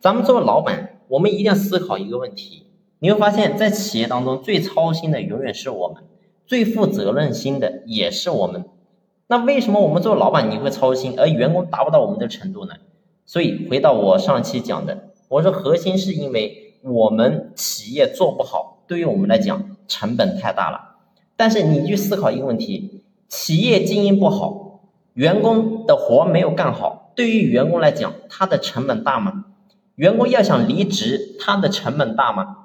咱们作为老板，我们一定要思考一个问题。你会发现在企业当中最操心的永远是我们，最负责任心的也是我们。那为什么我们作为老板你会操心，而员工达不到我们的程度呢？所以回到我上期讲的，我说核心是因为我们企业做不好，对于我们来讲成本太大了。但是你去思考一个问题，企业经营不好，员工的活没有干好，对于员工来讲，他的成本大吗？员工要想离职，他的成本大吗？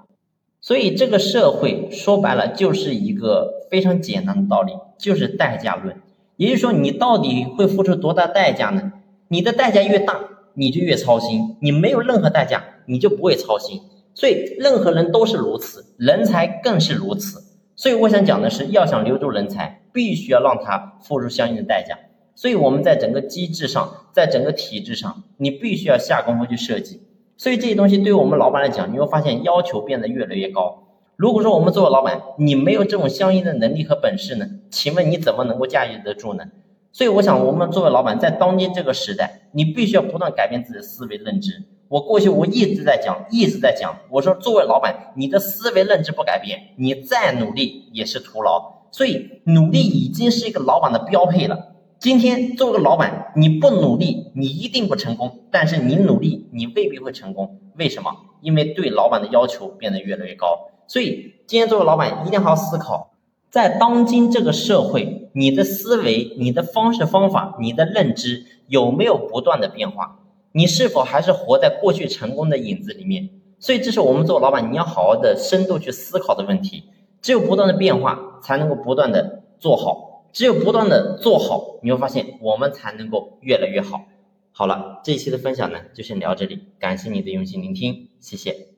所以这个社会说白了就是一个非常简单的道理，就是代价论。也就是说，你到底会付出多大代价呢？你的代价越大，你就越操心；你没有任何代价，你就不会操心。所以，任何人都是如此，人才更是如此。所以，我想讲的是，要想留住人才，必须要让他付出相应的代价。所以，我们在整个机制上，在整个体制上，你必须要下功夫去设计。所以这些东西对于我们老板来讲，你会发现要求变得越来越高。如果说我们作为老板，你没有这种相应的能力和本事呢？请问你怎么能够驾驭得住呢？所以我想，我们作为老板，在当今这个时代，你必须要不断改变自己的思维认知。我过去我一直在讲，一直在讲，我说作为老板，你的思维认知不改变，你再努力也是徒劳。所以努力已经是一个老板的标配了。今天做个老板，你不努力，你一定不成功。但是你努力，你未必会成功。为什么？因为对老板的要求变得越来越高。所以今天做个老板，一定好好思考，在当今这个社会，你的思维、你的方式方法、你的认知有没有不断的变化？你是否还是活在过去成功的影子里面？所以这是我们做老板你要好好的深度去思考的问题。只有不断的变化，才能够不断的做好。只有不断的做好，你会发现我们才能够越来越好。好了，这一期的分享呢，就先聊这里，感谢你的用心聆听，谢谢。